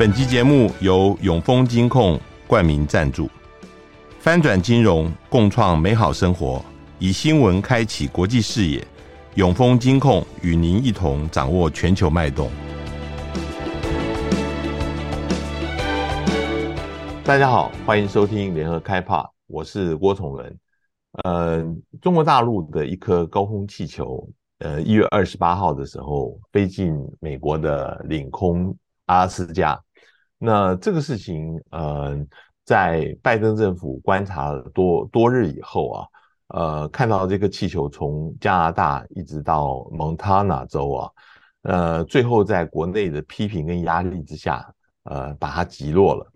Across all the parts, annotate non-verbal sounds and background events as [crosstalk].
本集节目由永丰金控冠名赞助，翻转金融，共创美好生活，以新闻开启国际视野。永丰金控与您一同掌握全球脉动。大家好，欢迎收听联合开趴，我是郭崇仁。呃，中国大陆的一颗高空气球，呃，一月二十八号的时候飞进美国的领空阿拉斯加。那这个事情，呃，在拜登政府观察多多日以后啊，呃，看到这个气球从加拿大一直到蒙塔纳州啊，呃，最后在国内的批评跟压力之下，呃，把它击落了。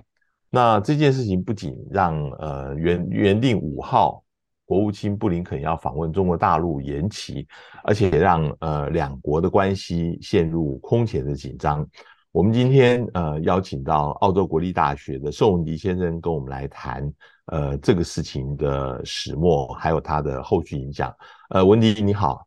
那这件事情不仅让呃原原定五号国务卿布林肯要访问中国大陆延期，而且让呃两国的关系陷入空前的紧张。我们今天呃邀请到澳洲国立大学的宋文迪先生跟我们来谈呃这个事情的始末，还有它的后续影响。呃，文迪你好，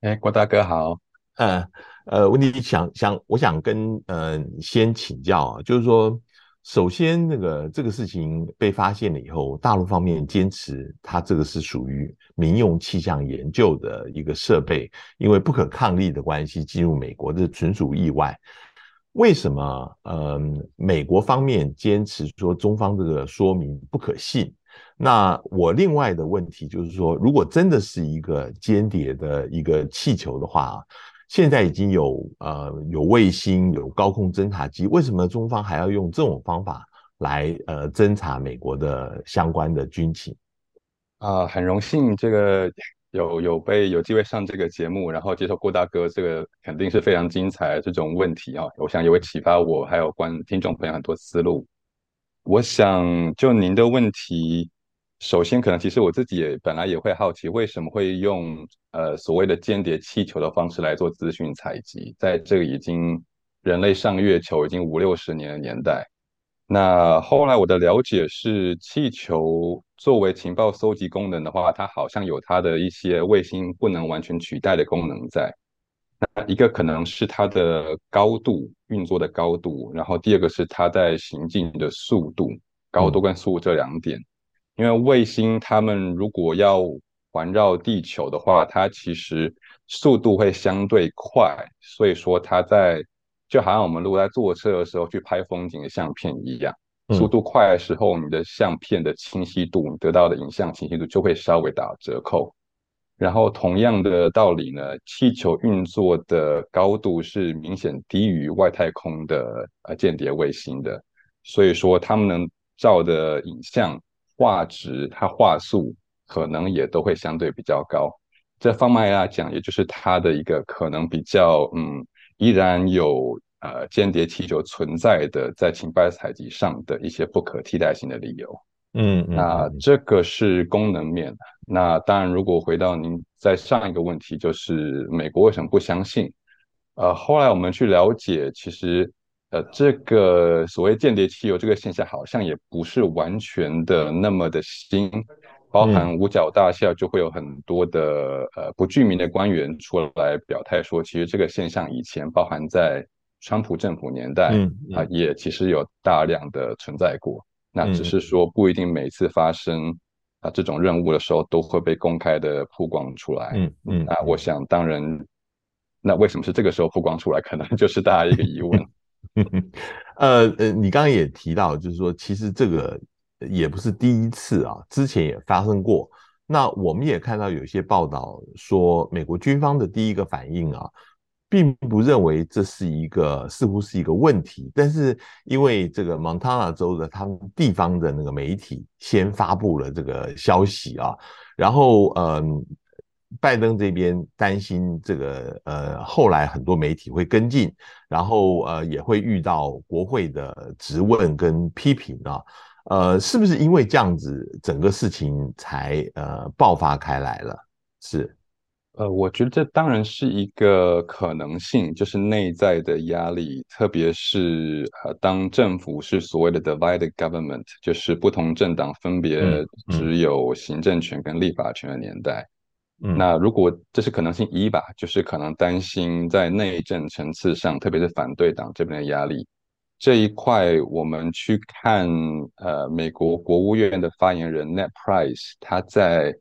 哎，郭大哥好。呃呃，文迪想想，我想跟呃先请教啊，就是说。首先，那个这个事情被发现了以后，大陆方面坚持它这个是属于民用气象研究的一个设备，因为不可抗力的关系进入美国，这纯属意外。为什么？呃，美国方面坚持说中方这个说明不可信？那我另外的问题就是说，如果真的是一个间谍的一个气球的话。现在已经有呃有卫星有高空侦察机，为什么中方还要用这种方法来呃侦察美国的相关的军情？啊、很荣幸这个有有被有机会上这个节目，然后接受郭大哥这个肯定是非常精彩的这种问题啊，我想也会启发我还有观听众朋友很多思路。我想就您的问题。首先，可能其实我自己也本来也会好奇，为什么会用呃所谓的间谍气球的方式来做资讯采集？在这个已经人类上月球已经五六十年的年代，那后来我的了解是，气球作为情报搜集功能的话，它好像有它的一些卫星不能完全取代的功能在。那一个可能是它的高度运作的高度，然后第二个是它在行进的速度，高度跟速度这两点。因为卫星它们如果要环绕地球的话，它其实速度会相对快，所以说它在就好像我们如果在坐车的时候去拍风景的相片一样，速度快的时候，你的相片的清晰度，你得到的影像清晰度就会稍微打折扣。然后同样的道理呢，气球运作的高度是明显低于外太空的呃间谍卫星的，所以说他们能照的影像。画质，它画素可能也都会相对比较高。这方面来讲，也就是它的一个可能比较，嗯，依然有呃间谍气球存在的，在情报采集上的一些不可替代性的理由。嗯，嗯，那这个是功能面。那当然，如果回到您在上一个问题，就是美国为什么不相信？呃，后来我们去了解，其实。呃，这个所谓间谍汽油这个现象，好像也不是完全的那么的新，包含五角大厦就会有很多的呃不具名的官员出来表态说，其实这个现象以前包含在川普政府年代啊，也其实有大量的存在过。那只是说不一定每次发生啊这种任务的时候都会被公开的曝光出来。嗯嗯，那我想当然，那为什么是这个时候曝光出来，可能 [laughs] 就是大家一个疑问。[laughs] 呃呃，你刚刚也提到，就是说，其实这个也不是第一次啊，之前也发生过。那我们也看到有些报道说，美国军方的第一个反应啊，并不认为这是一个似乎是一个问题，但是因为这个蒙塔纳州的他们地方的那个媒体先发布了这个消息啊，然后嗯。拜登这边担心这个，呃，后来很多媒体会跟进，然后呃也会遇到国会的质问跟批评啊，呃，是不是因为这样子，整个事情才呃爆发开来了？是，呃，我觉得这当然是一个可能性，就是内在的压力，特别是呃，当政府是所谓的 divided government，就是不同政党分别只有行政权跟立法权的年代。嗯嗯那如果这是可能性一吧，就是可能担心在内政层次上，特别是反对党这边的压力，这一块，我们去看呃，美国国务院的发言人 Net Price，他在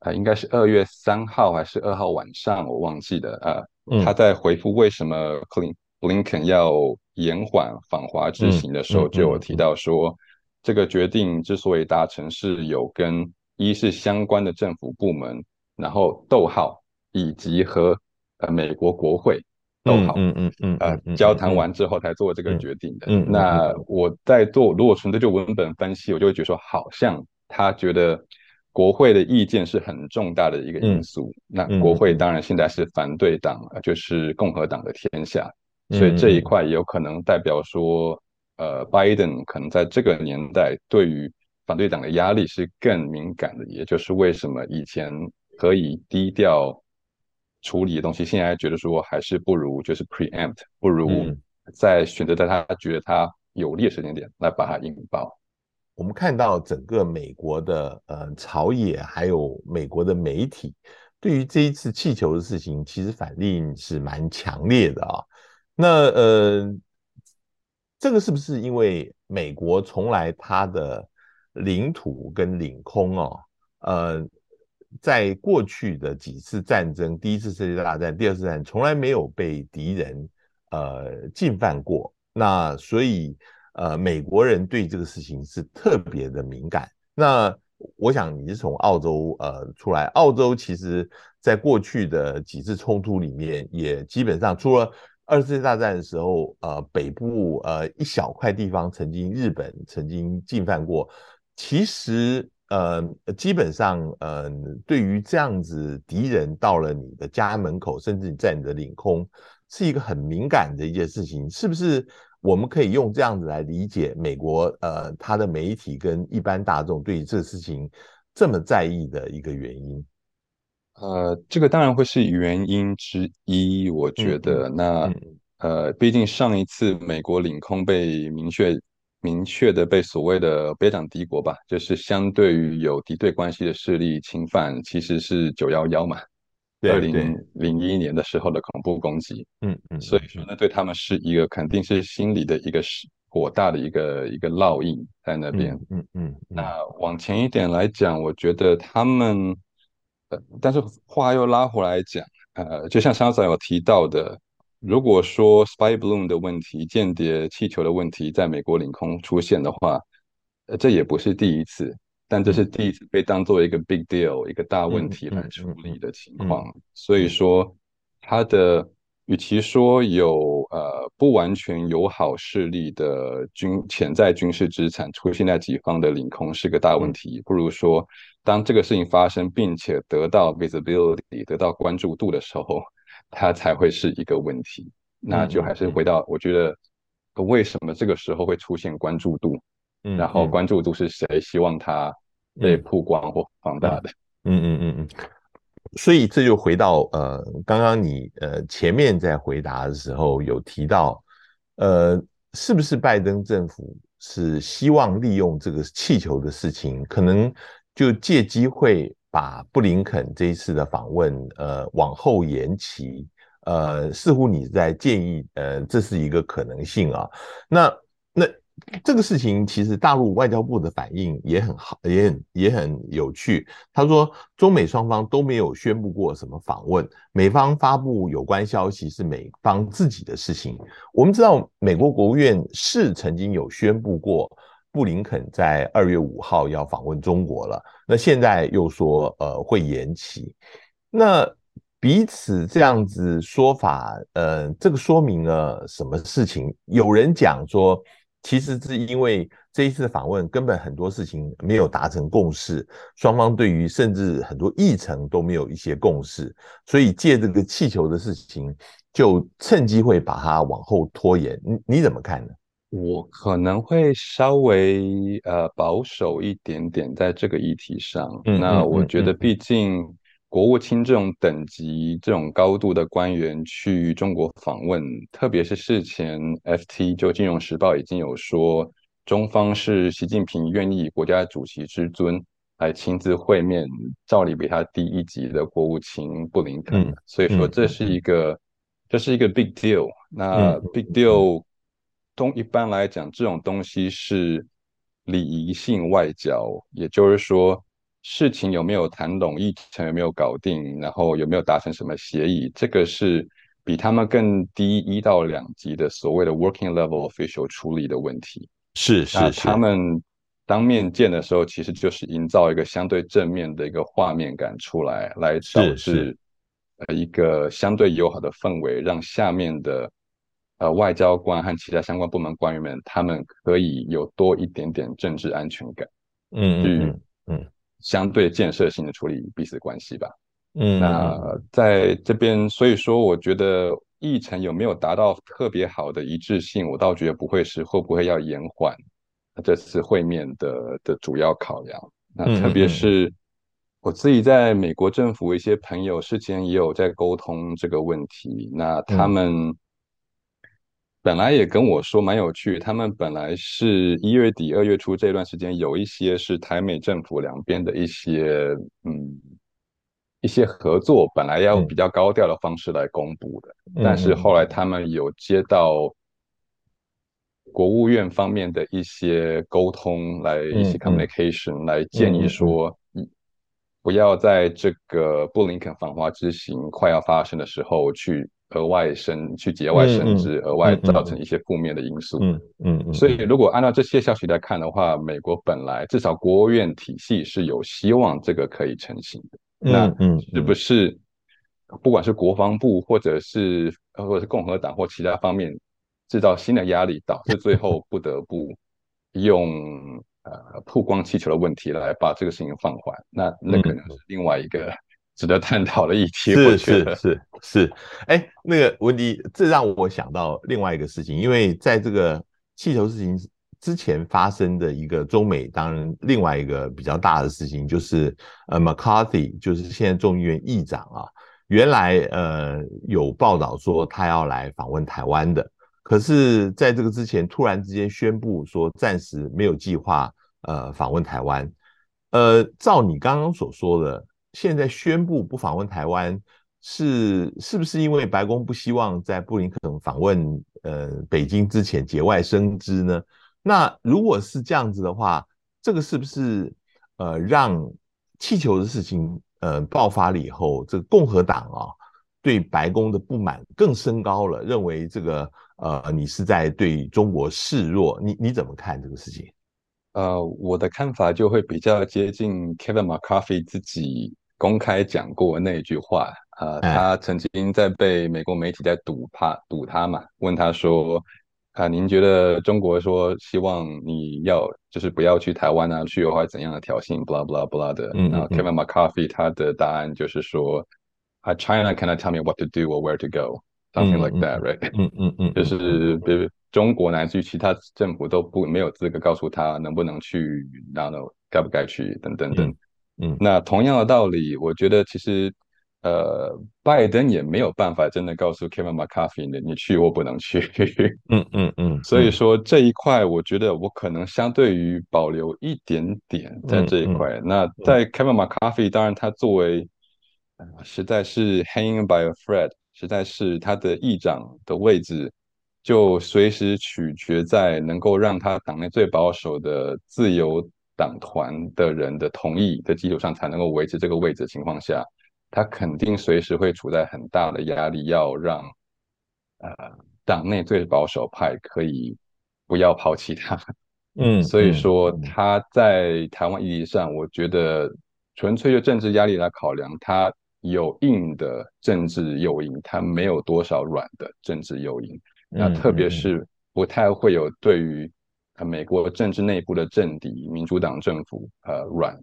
呃，应该是二月三号还是二号晚上，我忘记了啊。呃嗯、他在回复为什么克林布林肯要延缓访华之行的时候，就有提到说，嗯嗯嗯、这个决定之所以达成，是有跟一是相关的政府部门，然后逗号以及和呃美国国会。逗号，嗯嗯嗯，呃，交谈完之后才做这个决定的。嗯，那我在做，如果纯粹就文本分析，我就会觉得说，好像他觉得国会的意见是很重大的一个因素。那国会当然现在是反对党，就是共和党的天下，所以这一块有可能代表说，呃，拜登可能在这个年代对于反对党的压力是更敏感的，也就是为什么以前可以低调。处理的东西，现在觉得说还是不如就是 preempt，不如在选择在他觉得他有利的时间点来把它引爆。我们看到整个美国的呃朝野还有美国的媒体，对于这一次气球的事情，其实反应是蛮强烈的啊。那呃，这个是不是因为美国从来它的领土跟领空哦，呃？在过去的几次战争，第一次世界大战、第二次战争，从来没有被敌人呃进犯过。那所以呃，美国人对这个事情是特别的敏感。那我想你是从澳洲呃出来，澳洲其实在过去的几次冲突里面，也基本上除了二次世界大战的时候，呃，北部呃一小块地方曾经日本曾经进犯过，其实。呃，基本上，呃，对于这样子敌人到了你的家门口，甚至在你的领空，是一个很敏感的一件事情，是不是？我们可以用这样子来理解美国，呃，他的媒体跟一般大众对于这个事情这么在意的一个原因？呃，这个当然会是原因之一，我觉得。嗯、那、嗯、呃，毕竟上一次美国领空被明确。明确的被所谓的别党敌国吧，就是相对于有敌对关系的势力侵犯，其实是九幺幺嘛，二零零一年的时候的恐怖攻击，嗯嗯，所以说呢，对他们是一个肯定是心里的一个是火大的一个一个烙印在那边，嗯嗯，嗯，那。往前一点来讲，我觉得他们，呃，但是话又拉回来讲，呃，就像上次有提到的。如果说 spy balloon 的问题、间谍气球的问题在美国领空出现的话，呃，这也不是第一次，但这是第一次被当做一个 big deal、一个大问题来处理的情况。所以说，它的与其说有呃不完全友好势力的军潜在军事资产出现在己方的领空是个大问题，不如说当这个事情发生并且得到 visibility 得到关注度的时候。它才会是一个问题，那就还是回到我觉得，为什么这个时候会出现关注度？嗯，然后关注度是谁希望它被曝光或放大的？嗯嗯嗯嗯。所以这就回到呃，刚刚你呃前面在回答的时候有提到，呃，是不是拜登政府是希望利用这个气球的事情，可能就借机会。把布林肯这一次的访问，呃，往后延期，呃，似乎你在建议，呃，这是一个可能性啊。那那这个事情，其实大陆外交部的反应也很好，也很也很有趣。他说，中美双方都没有宣布过什么访问，美方发布有关消息是美方自己的事情。我们知道，美国国务院是曾经有宣布过。布林肯在二月五号要访问中国了，那现在又说呃会延期，那彼此这样子说法，呃，这个说明了什么事情？有人讲说，其实是因为这一次访问根本很多事情没有达成共识，双方对于甚至很多议程都没有一些共识，所以借这个气球的事情就趁机会把它往后拖延。你你怎么看呢？我可能会稍微呃保守一点点在这个议题上。嗯，那我觉得，毕竟国务卿这种等级、这种高度的官员去中国访问，特别是事前 FT 就《金融时报》已经有说，中方是习近平愿意以国家主席之尊来亲自会面，照理比他低一级的国务卿布林肯。所以说，这是一个这是一个 big deal。那 big deal。东一般来讲，这种东西是礼仪性外交，也就是说，事情有没有谈拢，议程有没有搞定，然后有没有达成什么协议，这个是比他们更低一到两级的所谓的 working level official 处理的问题。是是是，他们当面见的时候，其实就是营造一个相对正面的一个画面感出来，来导致呃一个相对友好的氛围，让下面的。呃，外交官和其他相关部门官员们，他们可以有多一点点政治安全感，嗯嗯嗯，相对建设性的处理彼此关系吧。嗯，那在这边，所以说，我觉得议程有没有达到特别好的一致性，我倒觉得不会是会不会要延缓这次会面的的主要考量。那特别是我自己在美国政府一些朋友事前也有在沟通这个问题，那他们。本来也跟我说蛮有趣，他们本来是一月底二月初这段时间有一些是台美政府两边的一些嗯一些合作，本来要用比较高调的方式来公布的，嗯、但是后来他们有接到国务院方面的一些沟通来一些 communication、嗯、来建议说，不要在这个布林肯访华之行快要发生的时候去。额外生去节外生枝，额外造成一些负面的因素。嗯嗯，嗯，所以如果按照这些消息来看的话，美国本来至少国务院体系是有希望这个可以成型的。那嗯，是不是不管是国防部或者是或者是共和党或其他方面制造新的压力，导致最后不得不用呃曝光气球的问题来把这个事情放缓？那那可能是另外一个。值得探讨的议题，是是是是，哎、欸，那个文迪，这让我想到另外一个事情，因为在这个气球事情之前发生的一个中美，当然另外一个比较大的事情就是，呃，McCarthy 就是现在众议院议长啊，原来呃有报道说他要来访问台湾的，可是在这个之前突然之间宣布说暂时没有计划呃访问台湾，呃，照你刚刚所说的。现在宣布不访问台湾，是是不是因为白宫不希望在布林肯访问呃北京之前节外生枝呢？那如果是这样子的话，这个是不是呃让气球的事情呃爆发了以后，这个共和党啊对白宫的不满更升高了，认为这个呃你是在对中国示弱？你你怎么看这个事情？呃，我的看法就会比较接近 Kevin McCarthy 自己。公开讲过那句话，呃，他曾经在被美国媒体在堵他，堵他嘛，问他说，啊、呃，您觉得中国说希望你要就是不要去台湾啊，去的话怎样的挑衅，blah blah blah 的，嗯，然后 Kevin McCarthy 他的答案就是说，啊，China cannot tell me what to do or where to go，something like that，right？嗯嗯嗯，[laughs] 就是比如中国乃至于其他政府都不没有资格告诉他能不能去，然后该不该去，等等等。嗯，那同样的道理，我觉得其实，呃，拜登也没有办法真的告诉 Kevin McCarthy 你去或不能去。[laughs] 嗯嗯嗯。所以说这一块，我觉得我可能相对于保留一点点在这一块。那在 Kevin McCarthy，当然他作为，呃，实在是 hanging by a thread，实在是他的议长的位置，就随时取决在能够让他党内最保守的自由。党团的人的同意的基础上才能够维持这个位置的情况下，他肯定随时会处在很大的压力，要让呃党内最保守派可以不要抛弃他。[laughs] 嗯，所以说他在台湾议题上，我觉得纯粹就政治压力来考量，他有硬的政治诱因，他没有多少软的政治诱因。那特别是不太会有对于。美国政治内部的政敌，民主党政府，呃，软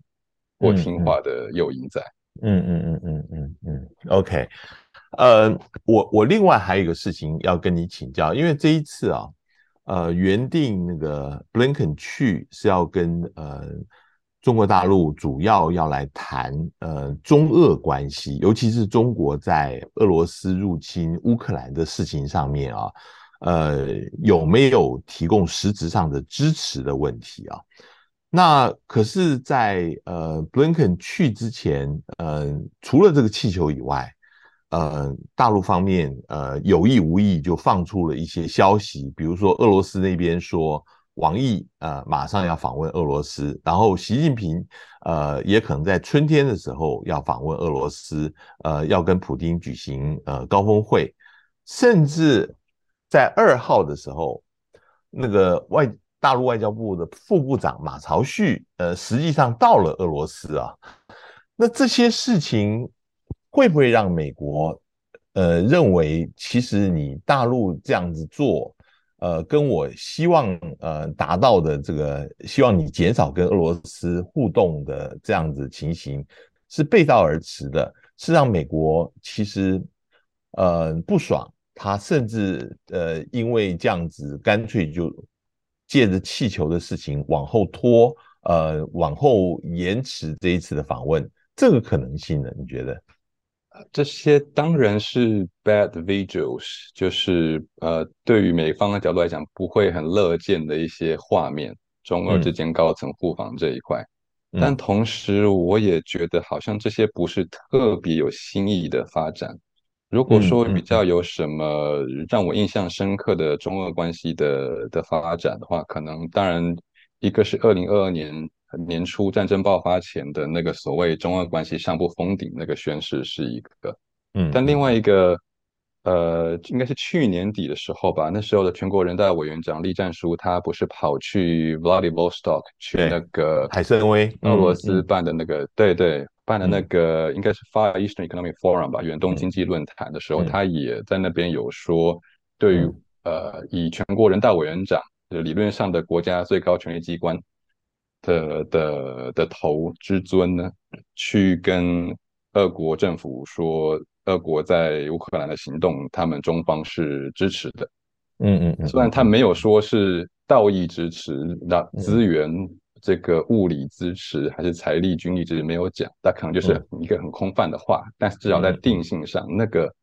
或听话的诱因在。嗯嗯嗯嗯嗯嗯。OK，呃，我我另外还有一个事情要跟你请教，因为这一次啊，呃，原定那个布林肯去是要跟呃中国大陆主要要来谈呃中俄关系，尤其是中国在俄罗斯入侵乌克兰的事情上面啊。呃，有没有提供实质上的支持的问题啊？那可是在，在呃布林肯去之前，呃，除了这个气球以外，呃，大陆方面呃有意无意就放出了一些消息，比如说俄罗斯那边说王毅呃马上要访问俄罗斯，然后习近平呃也可能在春天的时候要访问俄罗斯，呃要跟普丁举行呃高峰会，甚至在二号的时候，那个外大陆外交部的副部长马朝旭呃实际上到了俄罗斯啊。那这些事情会不会让美国呃认为，其实你大陆这样子做，呃，跟我希望呃达到的这个，希望你减少跟俄罗斯互动的这样子情形是背道而驰的，是让美国其实呃不爽，他甚至呃因为这样子干脆就借着气球的事情往后拖，呃往后延迟这一次的访问。这个可能性呢？你觉得？这些当然是 bad visuals，就是呃，对于美方的角度来讲，不会很乐见的一些画面，中俄之间高层互访这一块。嗯、但同时，我也觉得好像这些不是特别有新意的发展。如果说比较有什么让我印象深刻的中俄关系的的发展的话，可能当然一个是二零二二年。年初战争爆发前的那个所谓中俄关系上不封顶那个宣誓是一个，嗯，但另外一个，呃，应该是去年底的时候吧，那时候的全国人大委员长栗战书他不是跑去 Vladivostok 去那个海参崴俄罗斯办的那个，对对，办的那个应该是 Far Eastern Economic Forum 吧，远东经济论坛的时候，他也在那边有说，对于呃以全国人大委员长的理论上的国家最高权力机关。的的的头之尊呢，去跟俄国政府说，俄国在乌克兰的行动，他们中方是支持的。嗯嗯嗯，虽然他没有说是道义支持，那资源这个物理支持还是财力军力支持没有讲，那可能就是一个很空泛的话。但是至少在定性上，那个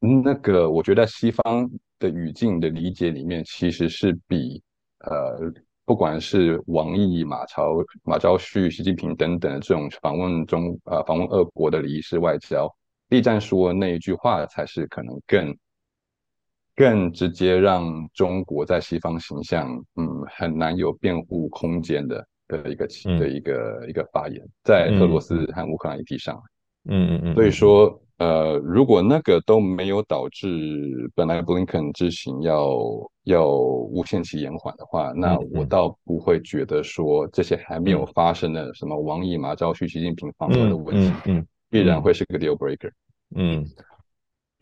那个，我觉得西方的语境的理解里面，其实是比呃。不管是王毅、马朝、马朝旭、习近平等等这种访问中啊、呃、访问俄国的礼仪式外交，栗战书那一句话才是可能更更直接让中国在西方形象嗯很难有辩护空间的的一个的一个、嗯、一个发言，在俄罗斯和乌克兰议题上，嗯嗯嗯，所以说。呃，如果那个都没有导致本来布林肯之行要要无限期延缓的话，那我倒不会觉得说这些还没有发生的什么王毅、马朝旭、习近平访问的问题，嗯，嗯，嗯，必然会是个 deal breaker。嗯，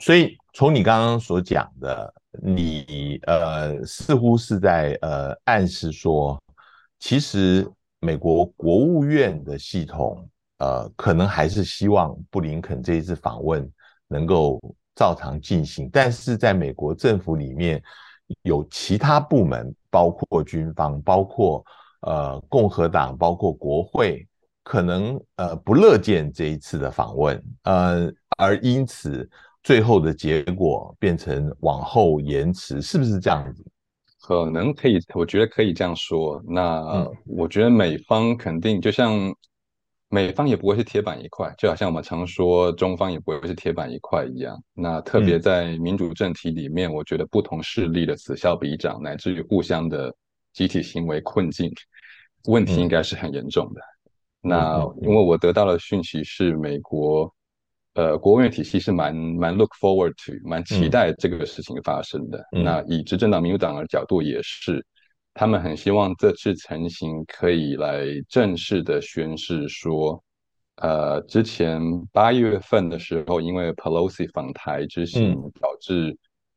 所以从你刚刚所讲的，你呃似乎是在呃暗示说，其实美国国务院的系统。呃，可能还是希望布林肯这一次访问能够照常进行，但是在美国政府里面有其他部门，包括军方，包括呃共和党，包括国会，可能呃不乐见这一次的访问，呃，而因此最后的结果变成往后延迟，是不是这样子？可能可以，我觉得可以这样说。那我觉得美方肯定就像。美方也不会是铁板一块，就好像我们常说中方也不会是铁板一块一样。那特别在民主政体里面，我觉得不同势力的此消彼长，乃至于互相的集体行为困境，问题应该是很严重的。那因为我得到的讯息是，美国呃国务院体系是蛮蛮 look forward to，蛮期待这个事情发生的。那以执政党民主党的角度也是。他们很希望这次成行可以来正式的宣示说，呃，之前八月份的时候，因为 Pelosi 访台之行导致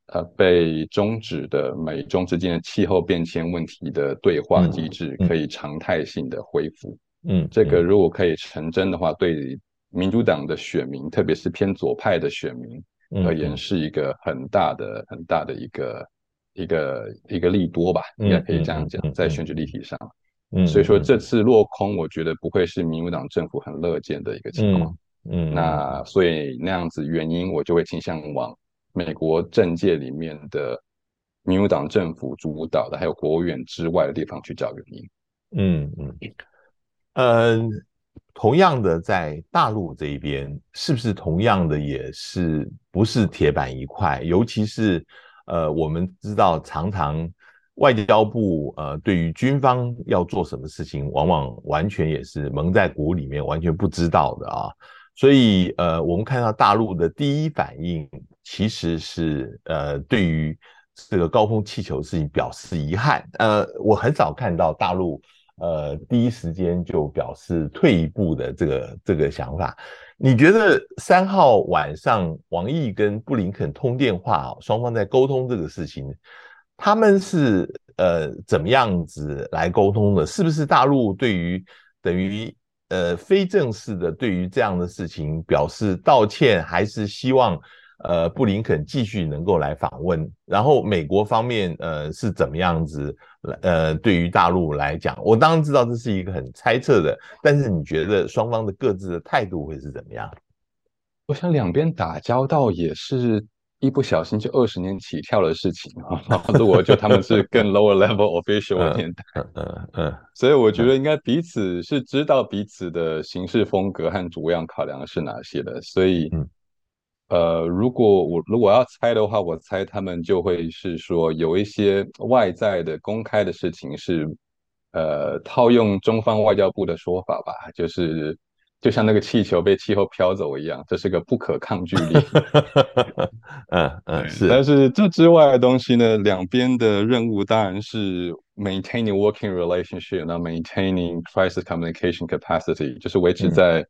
呃被终止的美中之间的气候变迁问题的对话机制可以常态性的恢复。嗯，这个如果可以成真的话，对民主党的选民，特别是偏左派的选民而言，是一个很大的、很大的一个。一个一个利多吧，应该可以这样讲，在选举议题上，嗯，所以说这次落空，我觉得不会是民主党政府很乐见的一个情况，嗯，那所以那样子原因，我就会倾向往美国政界里面的民主党政府主导的，还有国务院之外的地方去找原因，嗯嗯，呃，同样的在大陆这一边，是不是同样的也是不是铁板一块？尤其是呃，我们知道常常外交部呃对于军方要做什么事情，往往完全也是蒙在鼓里面，完全不知道的啊。所以呃，我们看到大陆的第一反应其实是呃对于。这个高空气球事情表示遗憾，呃，我很少看到大陆呃第一时间就表示退一步的这个这个想法。你觉得三号晚上王毅跟布林肯通电话，双方在沟通这个事情，他们是呃怎么样子来沟通的？是不是大陆对于等于呃非正式的对于这样的事情表示道歉，还是希望？呃，布林肯继续能够来访问，然后美国方面呃是怎么样子？呃，对于大陆来讲，我当然知道这是一个很猜测的，但是你觉得双方的各自的态度会是怎么样？我想两边打交道也是一不小心就二十年起跳的事情啊。如果就他们是更 lower level official 的年代，嗯嗯嗯，[laughs] 所以我觉得应该彼此是知道彼此的行事风格和主要考量是哪些的，所以。嗯呃，如果我如果要猜的话，我猜他们就会是说有一些外在的公开的事情是，呃，套用中方外交部的说法吧，就是就像那个气球被气候飘走一样，这是个不可抗拒力。嗯 [laughs] 嗯，是。但是这之外的东西呢，两边的任务当然是 maintaining working relationship，那 maintaining crisis communication capacity，就是维持在。嗯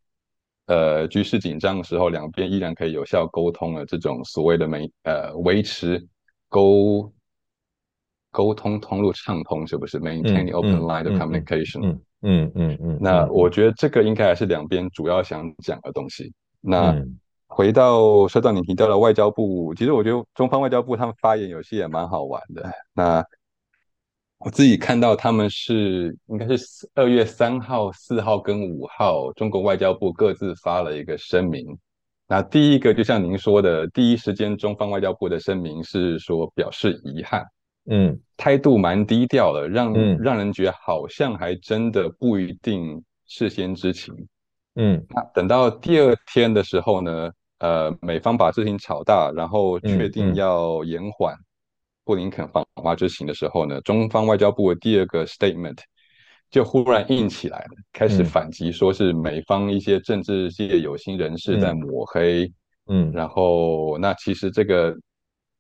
呃，局势紧张的时候，两边依然可以有效沟通的这种所谓的媒呃维持沟沟通通路畅通，是不是？Maintain open line of communication。嗯嗯嗯嗯。那我觉得这个应该还是两边主要想讲的东西。那回到说到你提到的外交部，其实我觉得中方外交部他们发言有些也蛮好玩的。那我自己看到他们是应该是二月三号、四号跟五号，中国外交部各自发了一个声明。那第一个就像您说的，第一时间中方外交部的声明是说表示遗憾，嗯，态度蛮低调的，让、嗯、让人觉得好像还真的不一定事先知情，嗯。那等到第二天的时候呢，呃，美方把事情炒大，然后确定要延缓。嗯嗯布林肯访华之行的时候呢，中方外交部的第二个 statement 就忽然硬起来了，开始反击，说是美方一些政治界有心人士在抹黑。嗯，然后那其实这个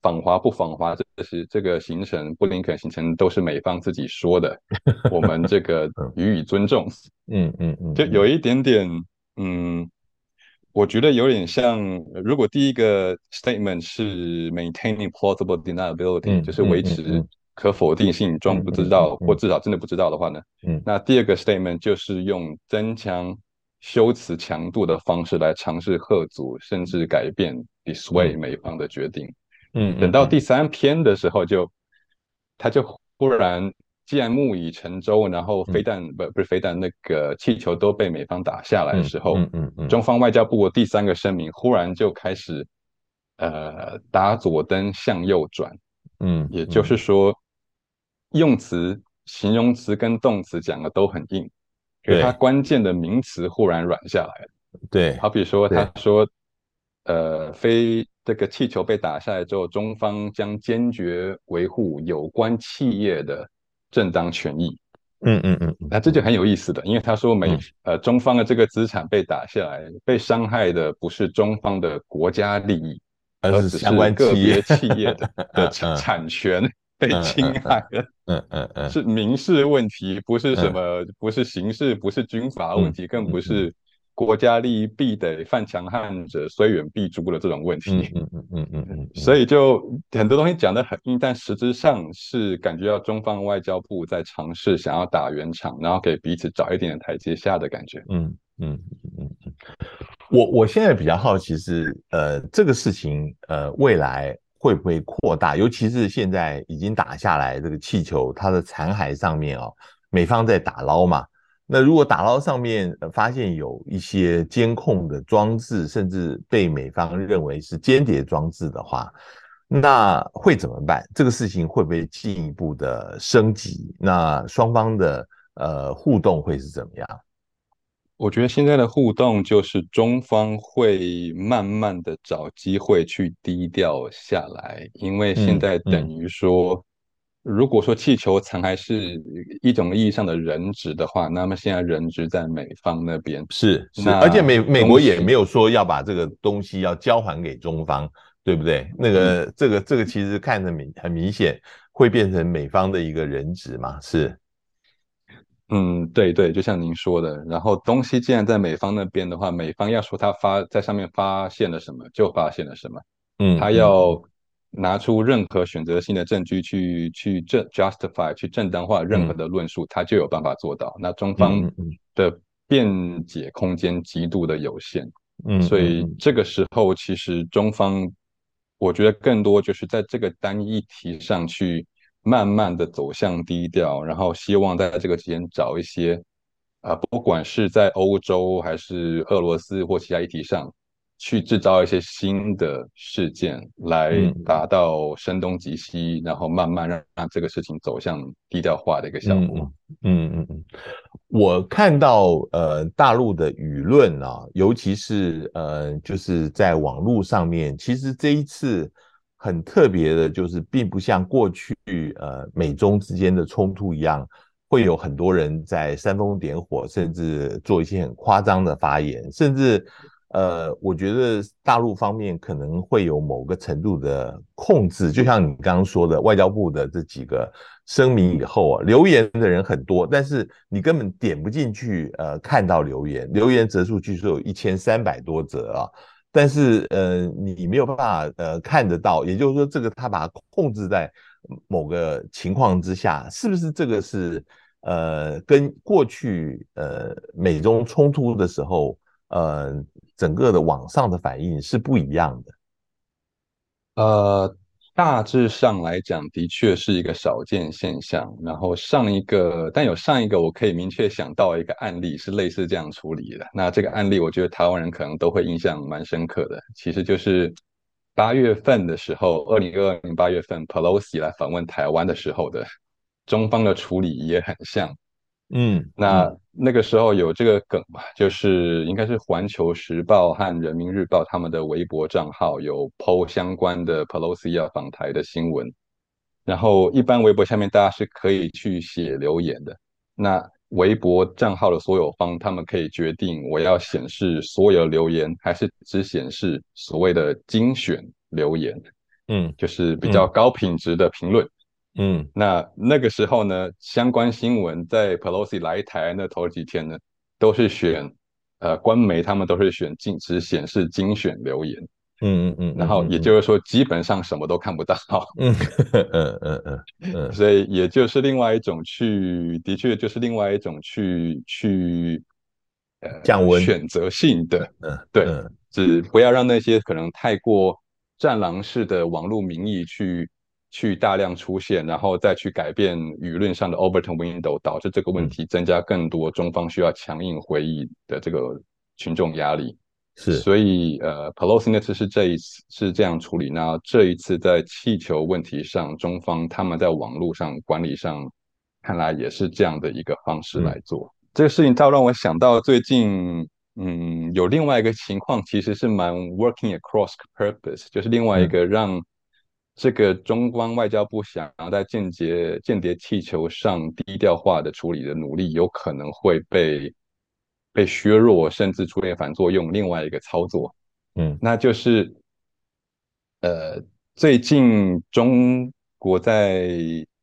访华不访华，这是这个行程，布林肯行程都是美方自己说的，[laughs] 我们这个予以尊重。嗯嗯嗯，就有一点点嗯。我觉得有点像，如果第一个 statement 是 maintaining plausible deniability，、嗯、就是维持可否定性，装不知道、嗯、或至少真的不知道的话呢，嗯，那第二个 statement 就是用增强修辞强度的方式来尝试吓阻，甚至改变 dissuade 美方的决定。嗯，等到第三篇的时候就，就他就忽然。既然木已成舟，然后飞弹、嗯、不不是飞弹，那个气球都被美方打下来的时候，嗯嗯嗯、中方外交部的第三个声明忽然就开始，呃，打左灯向右转，嗯，也就是说，嗯、用词、形容词跟动词讲的都很硬，可是他关键的名词忽然软下来了，对，好比说他说，呃，飞这个气球被打下来之后，中方将坚决维护有关企业的。正当权益，嗯嗯嗯，那这就很有意思的，因为他说美、嗯、呃中方的这个资产被打下来，被伤害的不是中方的国家利益，而是相关个别企业的 [laughs] 的产权被侵害了，嗯嗯嗯，是民事问题，不是什么，不是刑事，不是军法问题，更不是。国家利益必得犯强汉者，虽远必诛的这种问题，嗯嗯嗯嗯嗯，所以就很多东西讲得很硬，但实质上是感觉到中方外交部在尝试想要打圆场，然后给彼此找一点点台阶下的感觉。嗯嗯嗯嗯，我我现在比较好奇是，呃，这个事情呃未来会不会扩大？尤其是现在已经打下来这个气球，它的残骸上面哦，美方在打捞嘛。那如果打捞上面发现有一些监控的装置，甚至被美方认为是间谍装置的话，那会怎么办？这个事情会不会进一步的升级？那双方的呃互动会是怎么样？我觉得现在的互动就是中方会慢慢的找机会去低调下来，因为现在等于说，如果说气球残骸是一种意义上的人质的话，那么现在人质在美方那边是是，而且美美国也没有说要把这个东西要交还给中方，对不对？那个、嗯、这个这个其实看着明很明显会变成美方的一个人质嘛，是。嗯，对对，就像您说的，然后东西既然在美方那边的话，美方要说他发在上面发现了什么，就发现了什么，嗯，他要拿出任何选择性的证据去去正 justify 去正当化任何的论述，嗯、他就有办法做到。那中方的辩解空间极度的有限，嗯，所以这个时候其实中方，我觉得更多就是在这个单一题上去。慢慢的走向低调，然后希望在这个期间找一些，啊、呃，不管是在欧洲还是俄罗斯或其他议题上，去制造一些新的事件，来达到声东击西，嗯、然后慢慢让让这个事情走向低调化的一个效果。嗯嗯嗯，我看到呃大陆的舆论啊，尤其是呃就是在网络上面，其实这一次。很特别的，就是并不像过去呃美中之间的冲突一样，会有很多人在煽风点火，甚至做一些很夸张的发言，甚至呃，我觉得大陆方面可能会有某个程度的控制。就像你刚刚说的，外交部的这几个声明以后啊，留言的人很多，但是你根本点不进去，呃，看到留言，留言则数据说有一千三百多则啊。但是，呃，你没有办法，呃，看得到，也就是说，这个他把它控制在某个情况之下，是不是这个是，呃，跟过去，呃，美中冲突的时候，呃，整个的网上的反应是不一样的？呃。大致上来讲，的确是一个少见现象。然后上一个，但有上一个，我可以明确想到一个案例是类似这样处理的。那这个案例，我觉得台湾人可能都会印象蛮深刻的。其实就是八月份的时候，二零二二年八月份，Pelosi 来访问台湾的时候的中方的处理也很像。嗯，那那个时候有这个梗吧，就是应该是《环球时报》和《人民日报》他们的微博账号有 po 相关的 Pelosi 要访台的新闻，然后一般微博下面大家是可以去写留言的。那微博账号的所有方，他们可以决定我要显示所有留言，还是只显示所谓的精选留言，嗯，就是比较高品质的评论。嗯嗯，那那个时候呢，相关新闻在 Pelosi 来台那头几天呢，都是选，呃，官媒他们都是选禁止显示精选留言，嗯嗯嗯，然后也就是说基本上什么都看不到，嗯嗯嗯嗯嗯，[laughs] 所以也就是另外一种去，的确就是另外一种去去，呃，降温。选择性的，嗯，对，只不要让那些可能太过战狼式的网络民意去。去大量出现，然后再去改变舆论上的 Overton window，导致这个问题增加更多中方需要强硬回应的这个群众压力。是，所以呃，Pelosi 那次是这一次是这样处理，那这一次在气球问题上，中方他们在网络上管理上，看来也是这样的一个方式来做。嗯、这个事情倒让我想到最近，嗯，有另外一个情况，其实是蛮 working across purpose，就是另外一个让。这个中方外交部想要在间谍间谍气球上低调化的处理的努力，有可能会被被削弱，甚至出现反作用。另外一个操作，嗯，那就是呃，最近中国在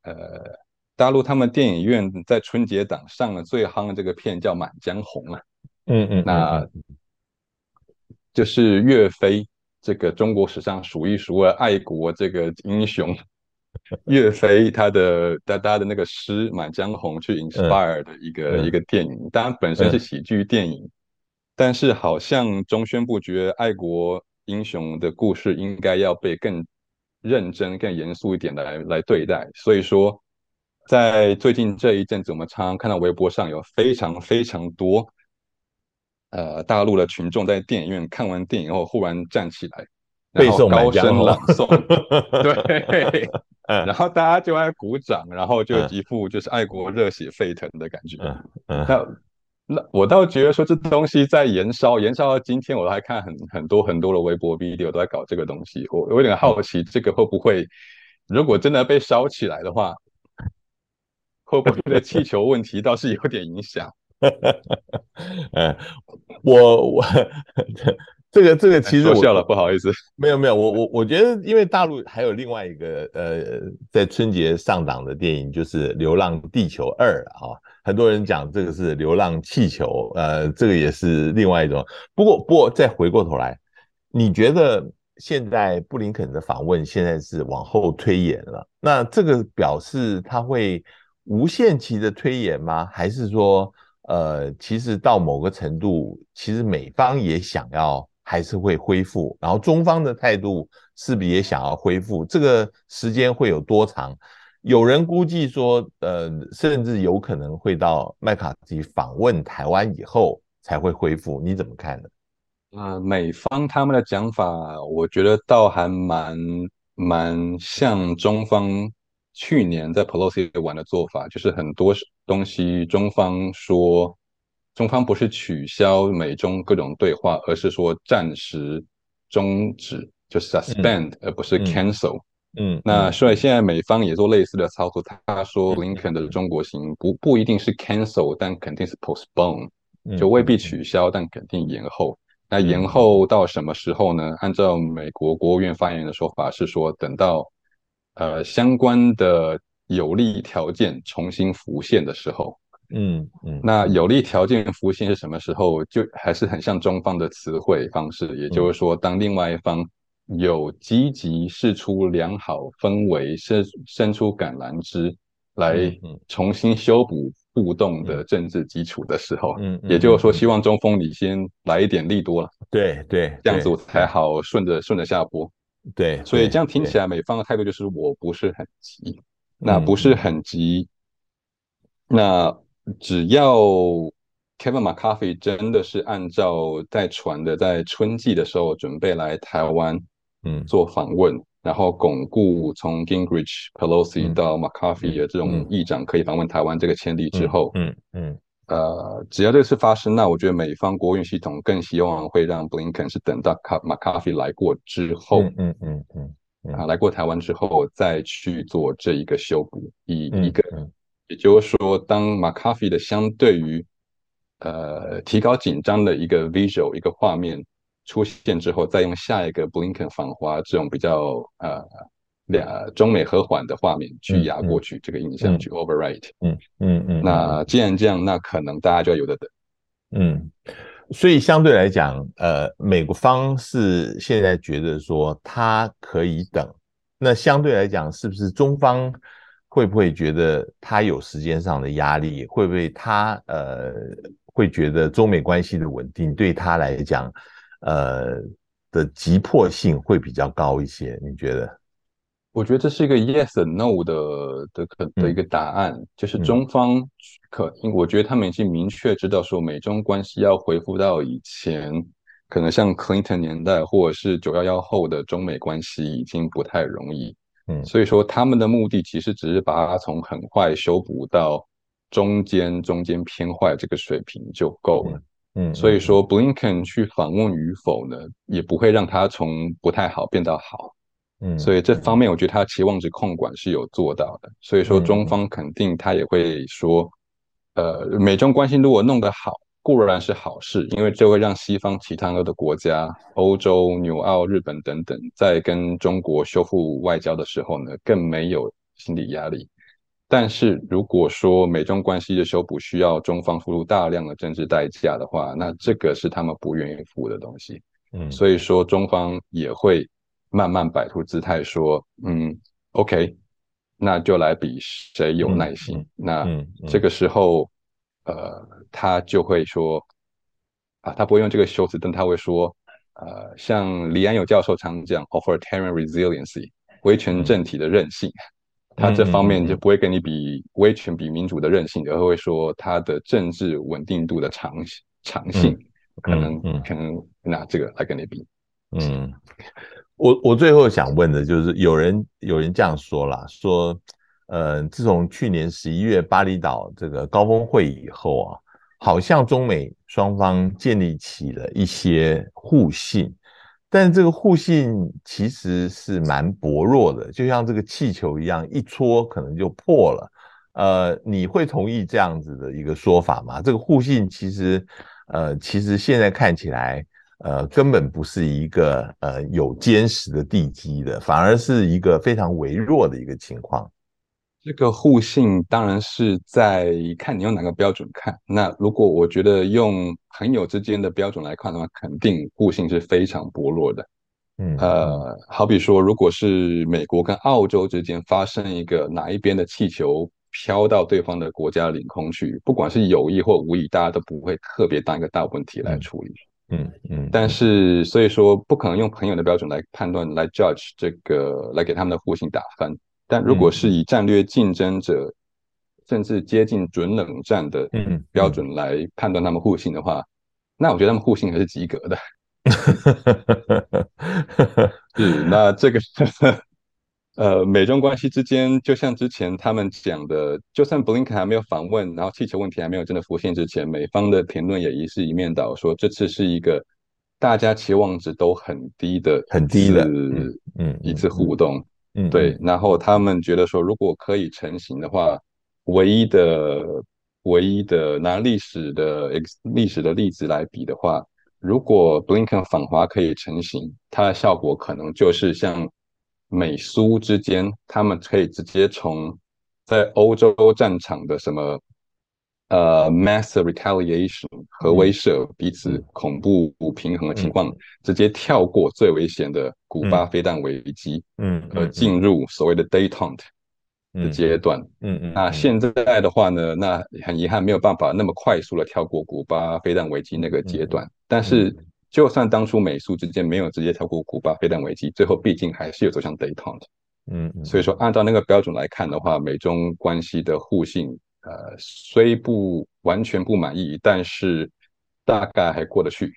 呃大陆，他们电影院在春节档上了最夯的这个片，叫《满江红》了。嗯嗯，那就是岳飞。这个中国史上数一数二爱国这个英雄岳飞，他的他他的那个诗《满江红》去 inspire 的一个、嗯、一个电影，当然本身是喜剧电影，嗯、但是好像中宣部觉得爱国英雄的故事应该要被更认真、更严肃一点来来对待，所以说在最近这一阵子，我们常常看到微博上有非常非常多。呃，大陆的群众在电影院看完电影后，忽然站起来，背诵高声朗 [laughs] 诵，对 [laughs] [laughs] 然后大家就爱鼓掌，然后就一副就是爱国热血沸腾的感觉。那那我倒觉得说这东西在延烧，延烧到今天，我都还看很很多很多的微博 video 都在搞这个东西。我我有点好奇，这个会不会如果真的被烧起来的话，会不会对气球问题倒是有点影响？嗯，[laughs] 我我。这个这个其实我笑了，不好意思，没有没有，我我我觉得，因为大陆还有另外一个呃，在春节上档的电影就是《流浪地球二》啊，很多人讲这个是《流浪气球》，呃，这个也是另外一种。不过不过再回过头来，你觉得现在布林肯的访问现在是往后推延了？那这个表示他会无限期的推延吗？还是说，呃，其实到某个程度，其实美方也想要？还是会恢复，然后中方的态度是不是也想要恢复？这个时间会有多长？有人估计说，呃，甚至有可能会到麦卡锡访问台湾以后才会恢复。你怎么看呢？啊、美方他们的讲法，我觉得倒还蛮蛮像中方去年在 Pelosi 玩的做法，就是很多东西中方说。中方不是取消美中各种对话，而是说暂时终止，就 suspend，、嗯、而不是 cancel。嗯，嗯那所以现在美方也做类似的操作。他说布林肯的中国行不不一定是 cancel，但肯定是 postpone，就未必取消，但肯定延后。那延后到什么时候呢？按照美国国务院发言人的说法是说，等到呃相关的有利条件重新浮现的时候。嗯嗯，那有利条件浮现是什么时候？就还是很像中方的词汇方式，也就是说，当另外一方有积极释出良好氛围，伸伸出橄榄枝来重新修补互动的政治基础的时候，嗯，也就是说，希望中锋你先来一点利多了，对对，这样子我才好顺着顺着下播，对，所以这样听起来，美方的态度就是我不是很急，那不是很急，那。只要 Kevin McCarthy 真的是按照在传的，在春季的时候准备来台湾，嗯，做访问，嗯、然后巩固从 Gingrich、Pelosi 到 McCarthy 的这种议长可以访问台湾这个前提之后，嗯嗯，嗯，呃，只要这个事发生，那我觉得美方国务院系统更希望会让 Blinken 是等到 McCarthy 来过之后，嗯嗯嗯，嗯，嗯，啊，来过台湾之后再去做这一个修补，以一个。也就是说，当 McCarthy 的相对于呃提高紧张的一个 visual 一个画面出现之后，再用下一个 Blinken 访华这种比较呃两中美和缓的画面去压过去，这个印象去 overwrite。嗯嗯嗯。那既然这样，那可能大家就要有的等。嗯，所以相对来讲，呃，美国方是现在觉得说他可以等，那相对来讲，是不是中方？会不会觉得他有时间上的压力？会不会他呃会觉得中美关系的稳定对他来讲，呃的急迫性会比较高一些？你觉得？我觉得这是一个 yes and no 的的可的一个答案，嗯、就是中方可，嗯、我觉得他们已经明确知道说美中关系要恢复到以前可能像 Clinton 年代或者是九幺幺后的中美关系已经不太容易。嗯，所以说他们的目的其实只是把它从很坏修补到中间，中间偏坏这个水平就够了。嗯，所以说布林肯去访问与否呢，也不会让他从不太好变到好。嗯，所以这方面我觉得他期望值控管是有做到的。所以说中方肯定他也会说，呃，美中关系如果弄得好。固然是好事，因为这会让西方其他的国家，欧洲、纽澳、日本等等，在跟中国修复外交的时候呢，更没有心理压力。但是如果说美中关系的修补需要中方付出大量的政治代价的话，那这个是他们不愿意付的东西。嗯，所以说中方也会慢慢摆出姿态说，嗯，OK，那就来比谁有耐心。嗯、那这个时候。呃，他就会说，啊，他不会用这个修辞，但他会说，呃，像李安友教授常讲，authoritarian resiliency，威权政体的韧性，嗯、他这方面就不会跟你比威权比民主的韧性，而会说他的政治稳定度的长长性，嗯、可能、嗯、可能拿这个来跟你比。嗯，我我最后想问的就是，有人有人这样说了，说。呃，自从去年十一月巴厘岛这个高峰会以后啊，好像中美双方建立起了一些互信，但这个互信其实是蛮薄弱的，就像这个气球一样，一戳可能就破了。呃，你会同意这样子的一个说法吗？这个互信其实，呃，其实现在看起来，呃，根本不是一个呃有坚实的地基的，反而是一个非常微弱的一个情况。这个互信当然是在看你用哪个标准看。那如果我觉得用朋友之间的标准来看的话，肯定互信是非常薄弱的。嗯，呃，好比说，如果是美国跟澳洲之间发生一个哪一边的气球，飘到对方的国家领空去，不管是有意或无意，大家都不会特别当一个大问题来处理。嗯嗯。嗯，但是所以说，不可能用朋友的标准来判断、来 judge 这个，来给他们的互信打分。但如果是以战略竞争者，嗯、甚至接近准冷战的标准来判断他们互信的话，嗯嗯、那我觉得他们互信还是及格的。[laughs] 是，那这个。[laughs] 呃，美中关系之间，就像之前他们讲的，就算布林肯还没有访问，然后气球问题还没有真的浮现之前，美方的评论也一是一面倒，说这次是一个大家期望值都很低的、很低的，嗯，一次互动，嗯，对。然后他们觉得说，如果可以成型的话，唯一的、唯一的拿历史的历史的例子来比的话，如果布林肯访华可以成型，它的效果可能就是像。美苏之间，他们可以直接从在欧洲战场的什么呃 mass retaliation 核威慑彼此恐怖不平衡的情况，直接跳过最危险的古巴飞弹危机，嗯，而进入所谓的 détente 的阶段，嗯嗯。那现在的话呢，那很遗憾没有办法那么快速的跳过古巴飞弹危机那个阶段，但是。就算当初美苏之间没有直接跳过古巴飞弹危机，最后毕竟还是有走向 détente。嗯，嗯，所以说按照那个标准来看的话，美中关系的互信，呃，虽不完全不满意，但是大概还过得去。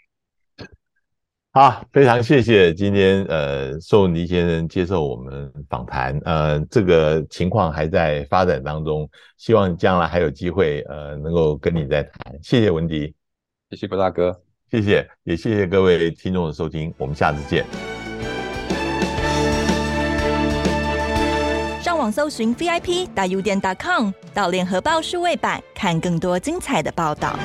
好，非常谢谢今天呃，宋文迪先生接受我们访谈。呃，这个情况还在发展当中，希望将来还有机会呃，能够跟你再谈。谢谢文迪，谢谢郭大哥。谢谢，也谢谢各位听众的收听，我们下次见。上网搜寻 VIP 大 U 点 .com，到联合报数位版看更多精彩的报道。